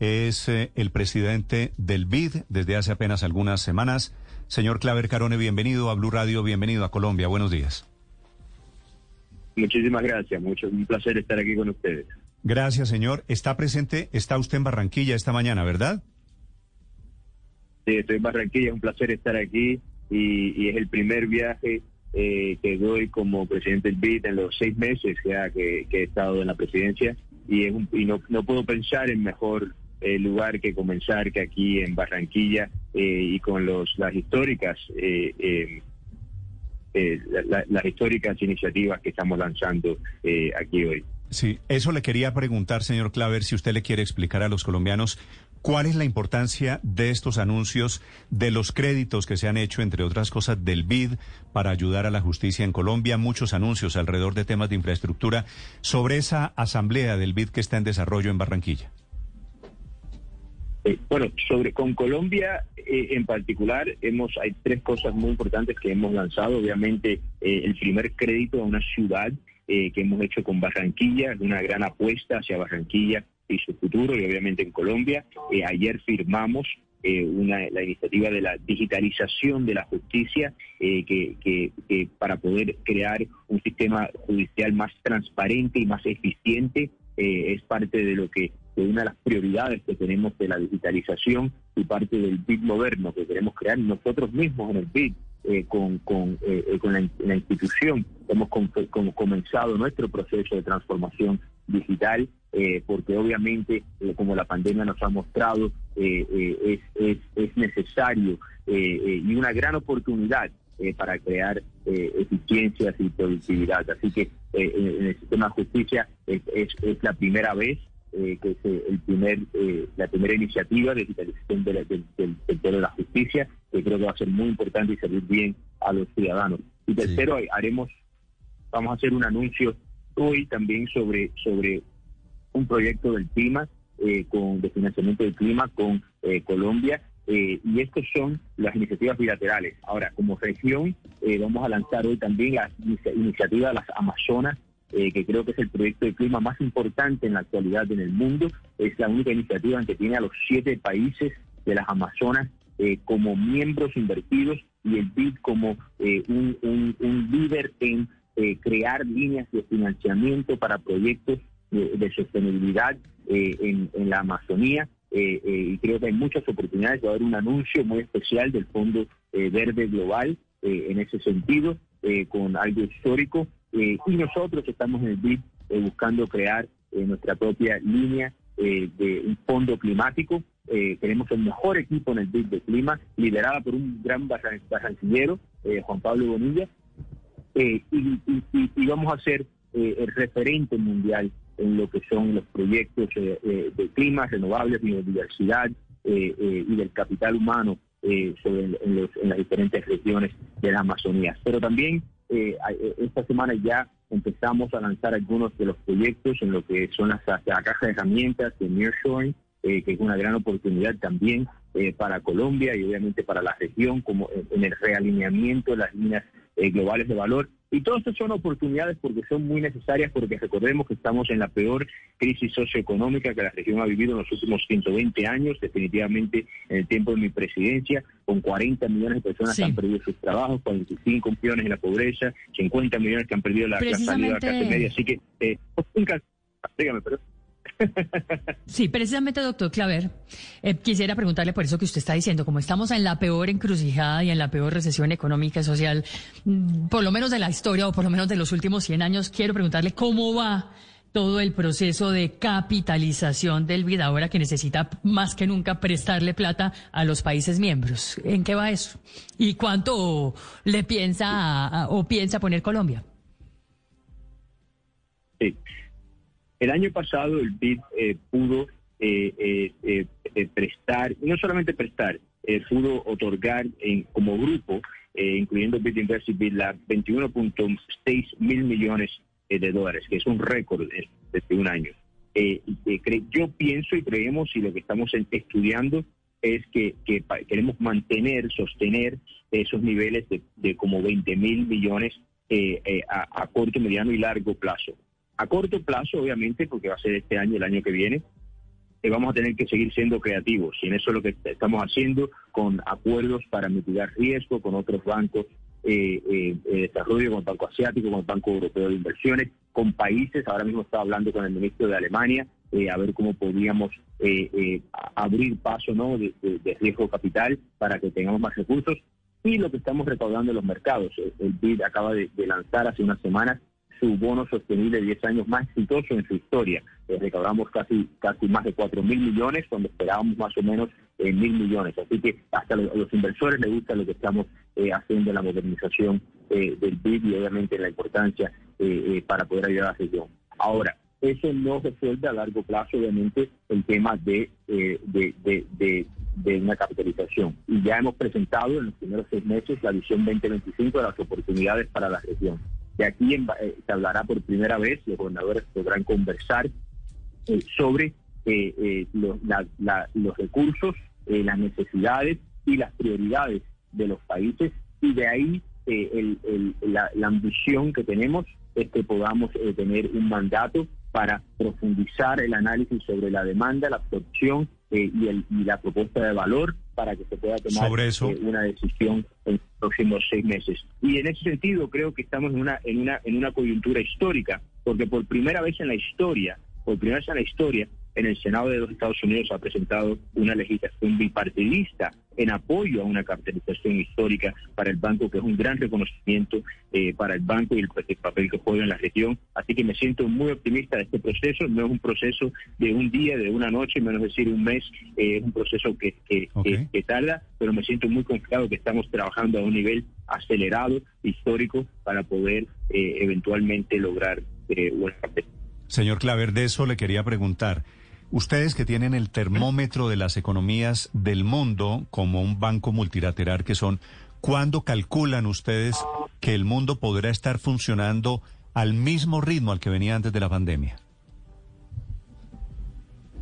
es eh, el presidente del BID desde hace apenas algunas semanas. Señor Claver Carone, bienvenido a Blue Radio, bienvenido a Colombia. Buenos días. Muchísimas gracias, mucho un placer estar aquí con ustedes. Gracias, señor. Está presente, está usted en Barranquilla esta mañana, ¿verdad? Sí, estoy en Barranquilla, es un placer estar aquí y, es el primer viaje eh, que doy como presidente del BID en los seis meses ya que, he estado en la presidencia y, es y no, no puedo pensar en mejor eh, lugar que comenzar que aquí en Barranquilla eh, y con los las históricas eh, las históricas iniciativas que estamos lanzando aquí hoy. Sí, eso le quería preguntar, señor Claver, si usted le quiere explicar a los colombianos cuál es la importancia de estos anuncios, de los créditos que se han hecho, entre otras cosas, del BID para ayudar a la justicia en Colombia, muchos anuncios alrededor de temas de infraestructura, sobre esa asamblea del BID que está en desarrollo en Barranquilla. Eh, bueno, sobre con Colombia eh, en particular, hemos hay tres cosas muy importantes que hemos lanzado. Obviamente, eh, el primer crédito a una ciudad que hemos hecho con Barranquilla, una gran apuesta hacia Barranquilla y su futuro, y obviamente en Colombia. ayer firmamos una, la iniciativa de la digitalización de la justicia que, que, para poder crear un sistema judicial más transparente y más eficiente es parte de lo que una de las prioridades que tenemos de la digitalización y parte del BID moderno que queremos crear nosotros mismos en el BID. Eh, con, con, eh, eh, con la, institución hemos comenzado nuestro proceso de transformación digital, porque obviamente, como la pandemia nos ha mostrado, es, es, es, necesario y una gran oportunidad para crear eficiencias y productividad. Así que en el sistema de justicia es, es la primera vez eh, que es eh, el primer, eh, la primera iniciativa de digitalización del sector de la justicia, que creo que va a ser muy importante y servir bien a los ciudadanos. Y tercero, haremos, vamos a hacer un anuncio hoy también sobre, sobre un proyecto del clima, con, de financiamiento del clima con Colombia, y estos son las iniciativas bilaterales. Ahora, como región, vamos a lanzar hoy también la iniciativa de las Amazonas eh, que creo que es el proyecto de clima más importante en la actualidad en el mundo. Es la única iniciativa en que tiene a los siete países de las Amazonas eh, como miembros invertidos y el BID como eh, un, líder en crear líneas de financiamiento para proyectos de sostenibilidad en, en, la Amazonía. y creo que hay muchas oportunidades. Va a haber un anuncio muy especial del Fondo Verde Global en ese sentido, con algo histórico eh, y nosotros estamos en el BID eh, buscando crear eh, nuestra propia línea de un fondo climático. tenemos el mejor equipo en el BID de clima, liderada por un gran barranquillero, Juan Pablo Bonilla, y, y, vamos a ser el referente mundial en lo que son los proyectos de clima, renovables, biodiversidad y del capital humano sobre, en, en, las diferentes regiones de la Amazonía. Pero también eh, eh, esta semana ya empezamos a lanzar algunos de los proyectos en lo que son las, la caja de herramientas de Nearshoring, eh, que es una gran oportunidad también eh, para Colombia y obviamente para la región, como en el realineamiento de las líneas globales de valor y todas estas son oportunidades porque son muy necesarias, porque recordemos que estamos en la peor crisis socioeconómica que la región ha vivido en los últimos 120 años, definitivamente en el tiempo de mi presidencia, con 40 millones de personas que han perdido sus trabajos, 45 millones en la pobreza, 50 millones que han perdido la, salida de la clase media. Así que, eh, dígame, pero... Sí, precisamente, doctor Claver, eh, quisiera preguntarle por eso que usted está diciendo, como estamos en la peor encrucijada y en la peor recesión económica y social, mm, por lo menos de la historia o por lo menos de los últimos 100 años, quiero preguntarle cómo va todo el proceso de capitalización del BID ahora que necesita más que nunca prestarle plata a los países miembros. ¿En qué va eso? ¿Y cuánto le piensa o piensa poner Colombia? Sí. El año pasado el BID eh, pudo eh, eh, prestar, y no solamente prestar, pudo otorgar en, como grupo, incluyendo BID Invest y BID Lab, 21.6 mil millones de dólares, que es un récord desde un año. yo pienso y creemos, y lo que estamos estudiando es que, queremos mantener, sostener esos niveles de, como 20 mil millones a corto, mediano y largo plazo. A corto plazo, obviamente, porque va a ser este año, el año que viene, eh, vamos a tener que seguir siendo creativos. Y en eso es lo que estamos haciendo con acuerdos para mitigar riesgo con otros bancos eh, eh, de desarrollo, con el Banco Asiático, con el Banco Europeo de Inversiones, con países. Ahora mismo estaba hablando con el ministro de Alemania a ver cómo podíamos abrir paso ¿no? De, riesgo capital para que tengamos más recursos. Y lo que estamos recaudando en los mercados. El BID acaba de lanzar hace unas semanas su bono sostenible de 10 años más exitoso en su historia. Eh, recaudamos casi, casi más de 4 mil millones, cuando esperábamos más o menos eh, mil millones. Así que hasta a los, inversores les gusta lo que estamos eh, haciendo en la modernización del BID y obviamente la importancia para poder ayudar a la región. Ahora, eso no resuelve a largo plazo, obviamente, el tema de, de, una capitalización. Y ya hemos presentado en los primeros seis meses la visión 2025 de las oportunidades para la región. De aquí eh, se hablará por primera vez, los gobernadores podrán conversar eh, sobre eh, los, recursos, las necesidades y las prioridades de los países y de ahí la, ambición que tenemos es que podamos tener un mandato para profundizar el análisis sobre la demanda, la absorción y, y la propuesta de valor para que se pueda tomar eh, una decisión en los próximos seis meses. Y en ese sentido creo que estamos en una, en una, en una coyuntura histórica, porque por primera vez en la historia, por primera vez en la historia, en el Senado de los Estados Unidos ha presentado una legislación bipartidista en apoyo a una capitalización histórica para el banco, que es un gran reconocimiento eh, para el banco y el, papel que juega en la región. Así que me siento muy optimista de este proceso. No es un proceso de un día, de una noche, menos decir un mes. Eh, es un proceso que, que, tarda, pero me siento muy confiado que estamos trabajando a un nivel acelerado, histórico, para poder eh, eventualmente lograr una capitalización. Señor Claver, de eso le quería preguntar. Ustedes que tienen el termómetro de las economías del mundo como un banco multilateral que son, ¿cuándo calculan ustedes que el mundo podrá estar funcionando al mismo ritmo al que venía antes de la pandemia?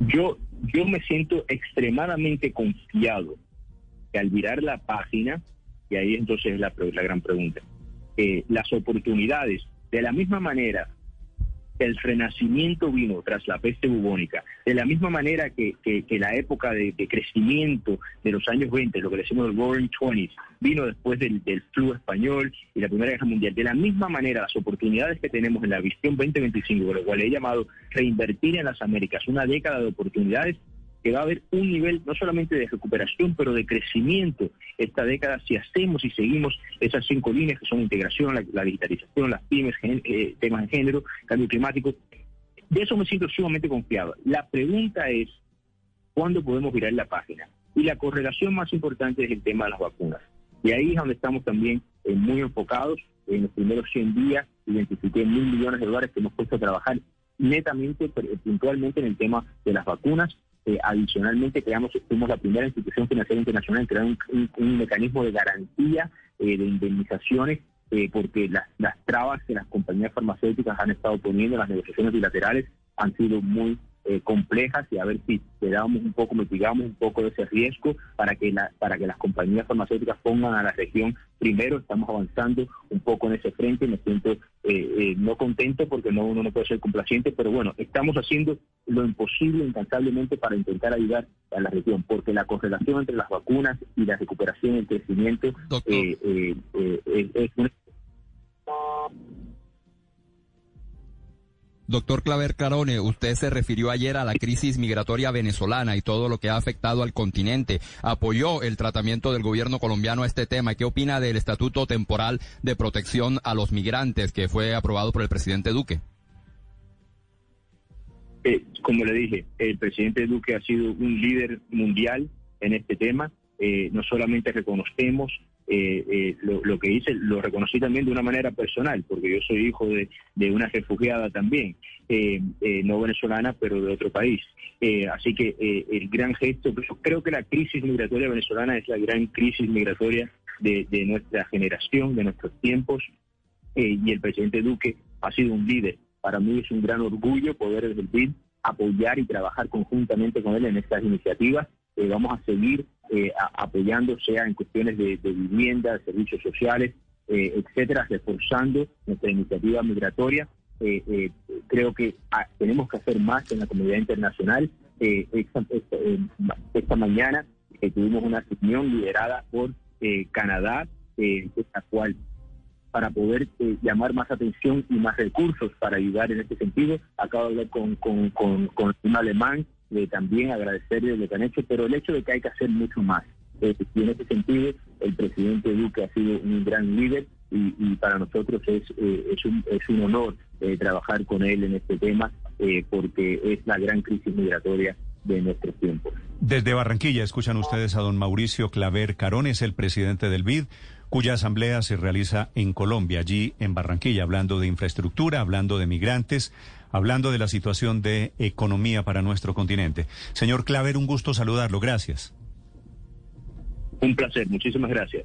Yo, yo me siento extremadamente confiado que al mirar la página, y ahí entonces la, la gran pregunta, eh, las oportunidades, de la misma manera el renacimiento vino tras la peste bubónica, de la misma manera que, la época de, crecimiento de los años 20, lo que decimos el Roaring Twenties, vino después del, del flu español y la Primera Guerra Mundial. De la misma manera, las oportunidades que tenemos en la visión 2025, lo cual he llamado reinvertir en las Américas, una década de oportunidades, que va a haber un nivel no solamente de recuperación, pero de crecimiento esta década si hacemos y seguimos esas cinco líneas que son integración, la, digitalización, las pymes, eh, temas de género, cambio climático. De eso me siento sumamente confiado. La pregunta es, ¿cuándo podemos virar la página? Y la correlación más importante es el tema de las vacunas. Y ahí es donde estamos también eh, muy enfocados. En los primeros 100 días identifiqué mil millones de dólares que hemos puesto a trabajar netamente, puntualmente en el tema de las vacunas eh, adicionalmente, creamos, fuimos la primera institución financiera internacional en crear un, mecanismo de garantía eh, de indemnizaciones, eh, porque las, las trabas que las compañías farmacéuticas han estado poniendo en las negociaciones bilaterales han sido muy eh, complejas y a ver si le damos un poco, mitigamos un poco ese riesgo para que, la, para que las compañías farmacéuticas pongan a la región primero. Estamos avanzando un poco en ese frente. Me siento eh, eh, no contento porque no uno no puede ser complaciente, pero bueno, estamos haciendo lo imposible incansablemente para intentar ayudar a la región, porque la correlación entre las vacunas y la recuperación y el crecimiento es una Doctor Claver Carone, usted se refirió ayer a la crisis migratoria venezolana y todo lo que ha afectado al continente. Apoyó el tratamiento del gobierno colombiano a este tema. ¿Qué opina del Estatuto Temporal de Protección a los Migrantes que fue aprobado por el presidente Duque? Eh, como le dije, el presidente Duque ha sido un líder mundial en este tema. Eh, no solamente reconocemos lo, lo, que hice lo reconocí también de una manera personal, porque yo soy hijo de, de una refugiada también, no venezolana, pero de otro país. así que el gran gesto, yo creo que la crisis migratoria venezolana es la gran crisis migratoria de, nuestra generación, de nuestros tiempos, y el presidente Duque ha sido un líder. Para mí es un gran orgullo poder desde apoyar y trabajar conjuntamente con él en estas iniciativas. Eh, vamos a seguir eh, apoyando, sea en cuestiones de, vivienda, de servicios sociales, eh, etcétera, reforzando nuestra iniciativa migratoria. creo que ah, tenemos que hacer más en la comunidad internacional. Esta, esta, mañana tuvimos una reunión liderada por Canadá, la cual para poder eh, llamar más atención y más recursos para ayudar en este sentido. Acabo de hablar con, con, con, un alemán, de también agradecerle lo que han hecho, pero el hecho de que hay que hacer mucho más. Eh, en ese sentido, el presidente Duque ha sido un gran líder y, para nosotros es, eh, es, un, es un honor trabajar con él en este tema porque es la gran crisis migratoria de nuestros tiempos. Desde Barranquilla escuchan ustedes a don Mauricio Claver Carones, el presidente del BID cuya asamblea se realiza en Colombia, allí en Barranquilla, hablando de infraestructura, hablando de migrantes, hablando de la situación de economía para nuestro continente. Señor Claver, un gusto saludarlo. Gracias. Un placer, muchísimas gracias.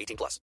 18 plus.